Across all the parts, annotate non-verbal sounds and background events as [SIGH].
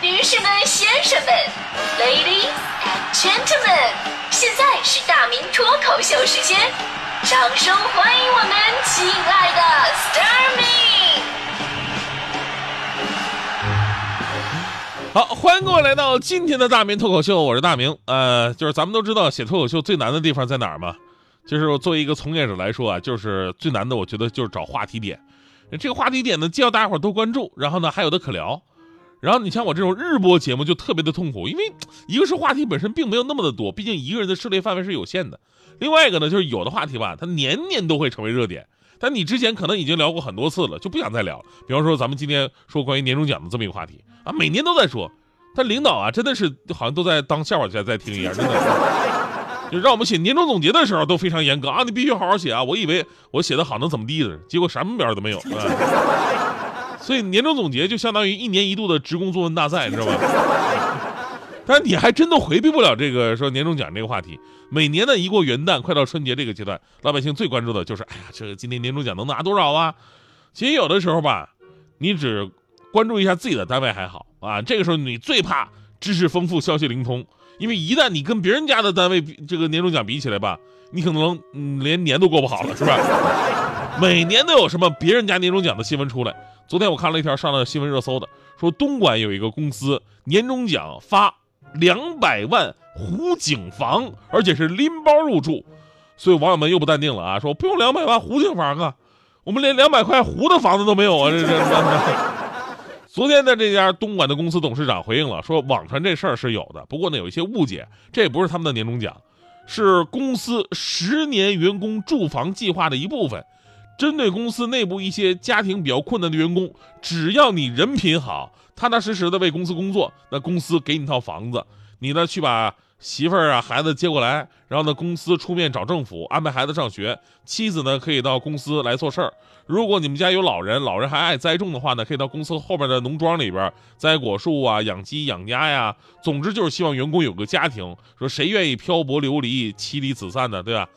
女士们、先生们，Ladies and Gentlemen，现在是大明脱口秀时间，掌声欢迎我们亲爱的 s t a r m y 好，欢迎各位来到今天的大明脱口秀，我是大明。呃，就是咱们都知道写脱口秀最难的地方在哪儿吗？就是作为一个从业者来说啊，就是最难的，我觉得就是找话题点。这个话题点呢，既要大家伙儿都关注，然后呢还有的可聊。然后你像我这种日播节目就特别的痛苦，因为一个是话题本身并没有那么的多，毕竟一个人的涉猎范围是有限的；另外一个呢，就是有的话题吧，它年年都会成为热点，但你之前可能已经聊过很多次了，就不想再聊。比方说咱们今天说关于年终奖的这么一个话题啊，每年都在说，但领导啊真的是好像都在当笑话在在听一样，真的。就让我们写年终总结的时候都非常严格啊，你必须好好写啊！我以为我写的好能怎么地的，结果什么边都没有。所以年终总结就相当于一年一度的职工作文大赛，你知道吧？[LAUGHS] 但是你还真的回避不了这个说年终奖这个话题。每年呢，一过元旦，快到春节这个阶段，老百姓最关注的就是，哎呀，这个今年年终奖能拿多少啊？其实有的时候吧，你只关注一下自己的单位还好啊。这个时候你最怕知识丰富、消息灵通，因为一旦你跟别人家的单位比这个年终奖比起来吧，你可能嗯连年都过不好了，是吧？每年都有什么别人家年终奖的新闻出来。昨天我看了一条上了新闻热搜的，说东莞有一个公司年终奖发两百万湖景房，而且是拎包入住，所以网友们又不淡定了啊，说不用两百万湖景房啊，[LAUGHS] 我们连两百块湖的房子都没有啊，这这。昨天的这家东莞的公司董事长回应了，说网传这事儿是有的，不过呢有一些误解，这也不是他们的年终奖，是公司十年员工住房计划的一部分。针对公司内部一些家庭比较困难的员工，只要你人品好，踏踏实实的为公司工作，那公司给你套房子，你呢去把媳妇儿啊孩子接过来，然后呢公司出面找政府安排孩子上学，妻子呢可以到公司来做事儿。如果你们家有老人，老人还爱栽种的话呢，可以到公司后边的农庄里边栽果树啊，养鸡养鸭呀。总之就是希望员工有个家庭。说谁愿意漂泊流离、妻离子散的，对吧？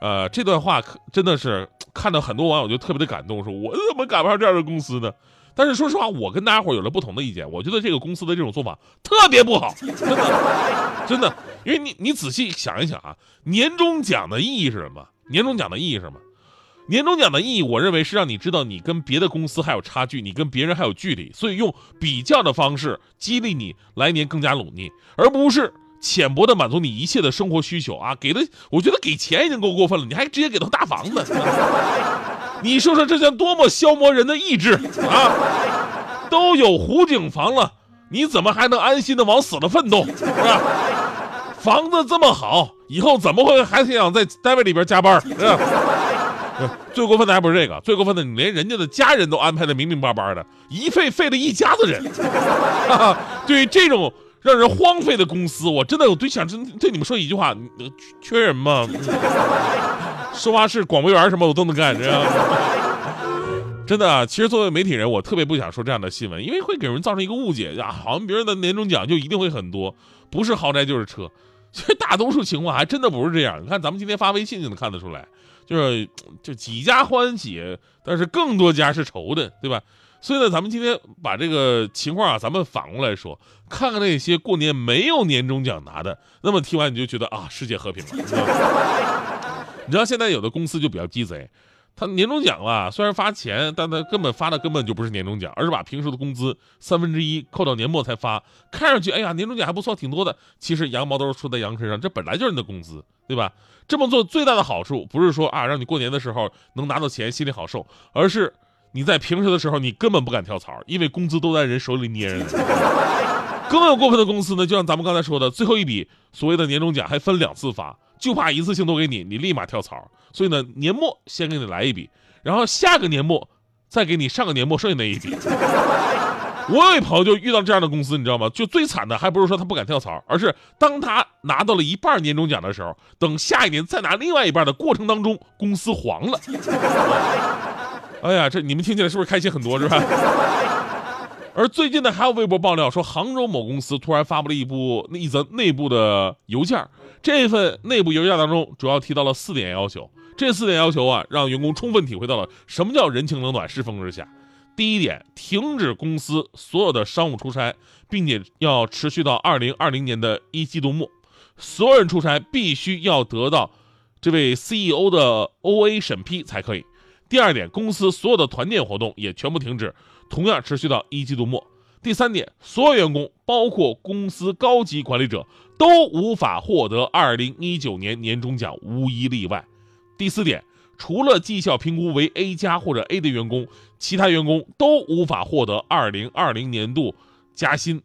呃，这段话可真的是看到很多网友就特别的感动，说我怎么赶不上这样的公司呢？但是说实话，我跟大家伙有了不同的意见，我觉得这个公司的这种做法特别不好，真的，真的，因为你你仔细想一想啊，年终奖的意义是什么？年终奖的意义是什么？年终奖的意义，我认为是让你知道你跟别的公司还有差距，你跟别人还有距离，所以用比较的方式激励你来年更加努力，而不是。浅薄的满足你一切的生活需求啊，给的我觉得给钱已经够过分了，你还直接给他大房子，[LAUGHS] 你说说这叫多么消磨人的意志啊！都有湖景房了，你怎么还能安心的往死了奋斗，是吧？房子这么好，以后怎么会还想在单位里边加班？是吧？最过分的还不是这个，最过分的你连人家的家人都安排的明明白白的，一废废了一家子人。[LAUGHS] 对于这种。让人荒废的公司，我真的我对想真对你们说一句话，缺人吗？[LAUGHS] 说话是广播员什么我都能干，这样。真的，其实作为媒体人，我特别不想说这样的新闻，因为会给人造成一个误解呀，好像别人的年终奖就一定会很多，不是豪宅就是车。其实大多数情况还真的不是这样。你看咱们今天发微信就能看得出来，就是就几家欢喜，但是更多家是愁的，对吧？所以呢，咱们今天把这个情况啊，咱们反过来说，看看那些过年没有年终奖拿的，那么听完你就觉得啊，世界和平了。[LAUGHS] 你知道现在有的公司就比较鸡贼，他年终奖啊，虽然发钱，但他根本发的根本就不是年终奖，而是把平时的工资三分之一扣到年末才发。看上去，哎呀，年终奖还不错，挺多的。其实羊毛都是出在羊身上，这本来就是你的工资，对吧？这么做最大的好处不是说啊，让你过年的时候能拿到钱，心里好受，而是。你在平时的时候，你根本不敢跳槽，因为工资都在人手里捏着呢。更有过分的公司呢，就像咱们刚才说的，最后一笔所谓的年终奖还分两次发，就怕一次性都给你，你立马跳槽。所以呢，年末先给你来一笔，然后下个年末再给你上个年末剩下那一笔。[LAUGHS] 我有一朋友就遇到这样的公司，你知道吗？就最惨的还不是说他不敢跳槽，而是当他拿到了一半年终奖的时候，等下一年再拿另外一半的过程当中，公司黄了。哎呀，这你们听起来是不是开心很多，是吧？[LAUGHS] 而最近呢，还有微博爆料说，杭州某公司突然发布了一部一则内部的邮件，这份内部邮件当中主要提到了四点要求。这四点要求啊，让员工充分体会到了什么叫人情冷暖、世风日下。第一点，停止公司所有的商务出差，并且要持续到二零二零年的一季度末，所有人出差必须要得到这位 CEO 的 OA 审批才可以。第二点，公司所有的团建活动也全部停止，同样持续到一季度末。第三点，所有员工，包括公司高级管理者，都无法获得2019年年终奖，无一例外。第四点，除了绩效评估为 A 加或者 A 的员工，其他员工都无法获得2020年度加薪，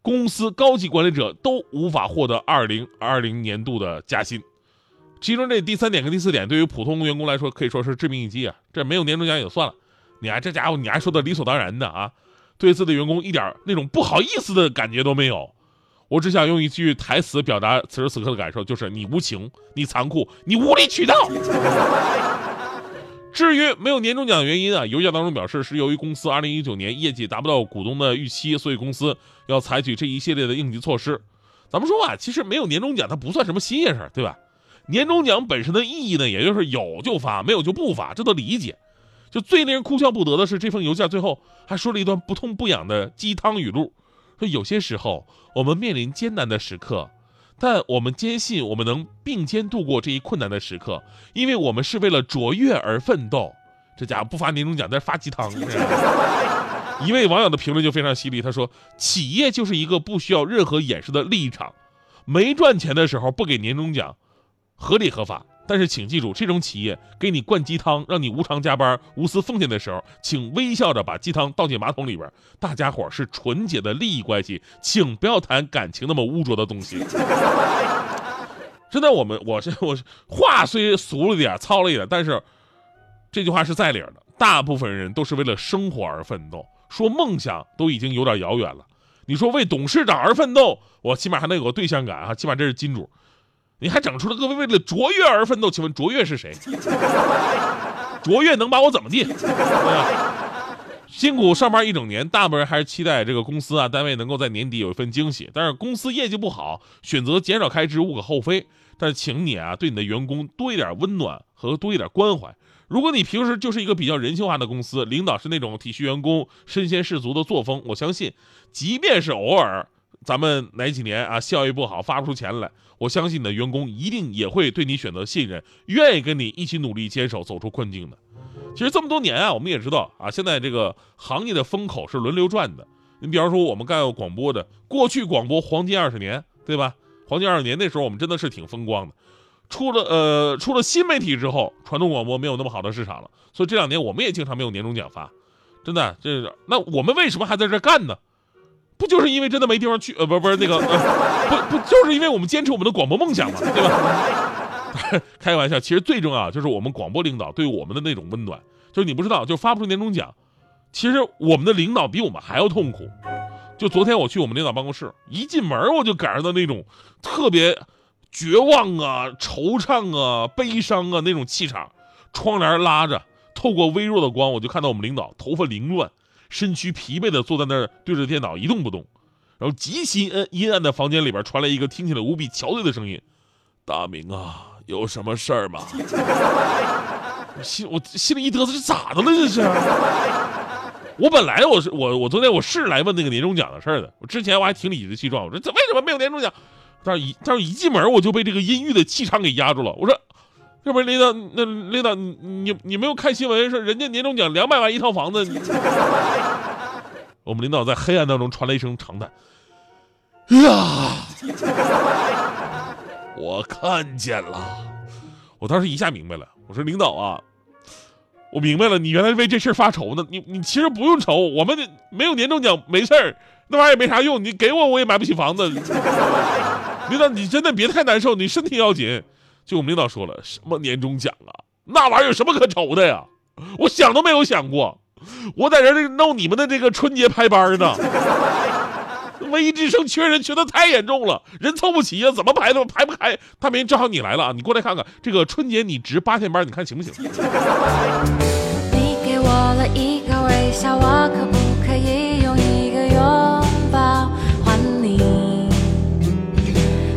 公司高级管理者都无法获得2020年度的加薪。其中这第三点跟第四点，对于普通员工来说可以说是致命一击啊！这没有年终奖也就算了，你还这家伙你还说的理所当然的啊？对自己的员工一点那种不好意思的感觉都没有。我只想用一句台词表达此时此刻的感受，就是你无情，你残酷，你无理取闹。至于没有年终奖的原因啊，邮件当中表示是由于公司2019年业绩达不到股东的预期，所以公司要采取这一系列的应急措施。咱们说啊，其实没有年终奖它不算什么新鲜事儿对吧？年终奖本身的意义呢，也就是有就发，没有就不发，这都理解。就最令人哭笑不得的是，这封邮件最后还说了一段不痛不痒的鸡汤语录，说有些时候我们面临艰难的时刻，但我们坚信我们能并肩度过这一困难的时刻，因为我们是为了卓越而奋斗。这家伙不发年终奖，在发鸡汤。一位网友的评论就非常犀利，他说：“企业就是一个不需要任何掩饰的利益场，没赚钱的时候不给年终奖。”合理合法，但是请记住，这种企业给你灌鸡汤，让你无偿加班、无私奉献的时候，请微笑着把鸡汤倒进马桶里边。大家伙是纯洁的利益关系，请不要谈感情那么污浊的东西。[LAUGHS] 真的，我们我是我是话虽俗了点、糙了一点，但是这句话是在理的。大部分人都是为了生活而奋斗，说梦想都已经有点遥远了。你说为董事长而奋斗，我起码还能有个对象感啊，起码这是金主。你还整出了各位为了卓越而奋斗？请问卓越是谁？[LAUGHS] 卓越能把我怎么地？辛苦上班一整年，大部分人还是期待这个公司啊单位能够在年底有一份惊喜。但是公司业绩不好，选择减少开支无可厚非。但是请你啊对你的员工多一点温暖和多一点关怀。如果你平时就是一个比较人性化的公司，领导是那种体恤员工、身先士卒的作风，我相信，即便是偶尔。咱们哪几年啊效益不好发不出钱来？我相信你的员工一定也会对你选择信任，愿意跟你一起努力坚守走出困境的。其实这么多年啊，我们也知道啊，现在这个行业的风口是轮流转的。你比方说我们干广播的，过去广播黄金二十年，对吧？黄金二十年那时候我们真的是挺风光的。出了呃出了新媒体之后，传统广播没有那么好的市场了，所以这两年我们也经常没有年终奖发。真的，这是那我们为什么还在这干呢？不就是因为真的没地方去？呃，不，不是那个，不不，就是因为我们坚持我们的广播梦想嘛，对吧？[LAUGHS] 开个玩笑，其实最重要就是我们广播领导对我们的那种温暖。就是你不知道，就发不出年终奖，其实我们的领导比我们还要痛苦。就昨天我去我们领导办公室，一进门我就感受到那种特别绝望啊、惆怅啊、悲伤啊那种气场。窗帘拉着，透过微弱的光，我就看到我们领导头发凌乱。身躯疲惫的坐在那儿，对着电脑一动不动。然后极其阴暗的房间里边传来一个听起来无比憔悴的声音：“大明啊，有什么事儿吗？” [LAUGHS] 我心我心里一嘚瑟，这咋的了？这是？我本来我是我我昨天我是来问那个年终奖的事儿的。我之前我还挺理直气壮，我说这为什么没有年终奖？但是一但是一进门我就被这个阴郁的气场给压住了。我说。要不是领导，那领导，你你没有看新闻说人家年终奖两百万一套房子？我们领导在黑暗当中传来一声长叹：“呀，我看见了。”我当时一下明白了，我说领导啊，我明白了，你原来为这事发愁呢。你你其实不用愁，我们没有年终奖没事儿，那玩意儿也没啥用，你给我我也买不起房子。领导，你真的别太难受，你身体要紧。就我们领导说了，什么年终奖啊，那玩意儿有什么可愁的呀？我想都没有想过，我在这弄你们的这个春节排班呢。文艺之声缺人缺的太严重了，人凑不齐呀，怎么排都排不开。大明，正好你来了啊，你过来看看这个春节你值八天班，你看行不行？你给我了一个微笑，我可不可以用一个拥抱还你？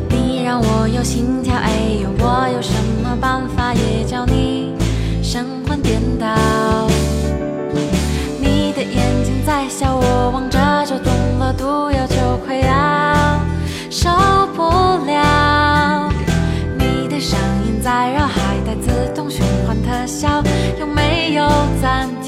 你让我有心跳，也叫你神魂颠倒，你的眼睛在笑，我望着就中了毒药，就快要受不了。你的声音在绕，还带自动循环特效，有没有赞？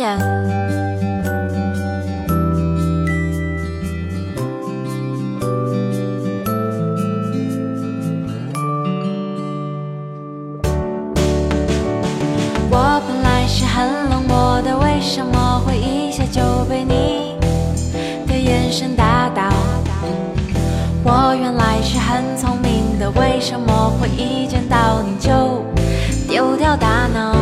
眼我本来是很冷漠的，为什么会一下就被你的眼神打倒？我原来是很聪明的，为什么会一见到你就丢掉大脑？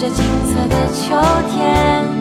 这金色的秋天。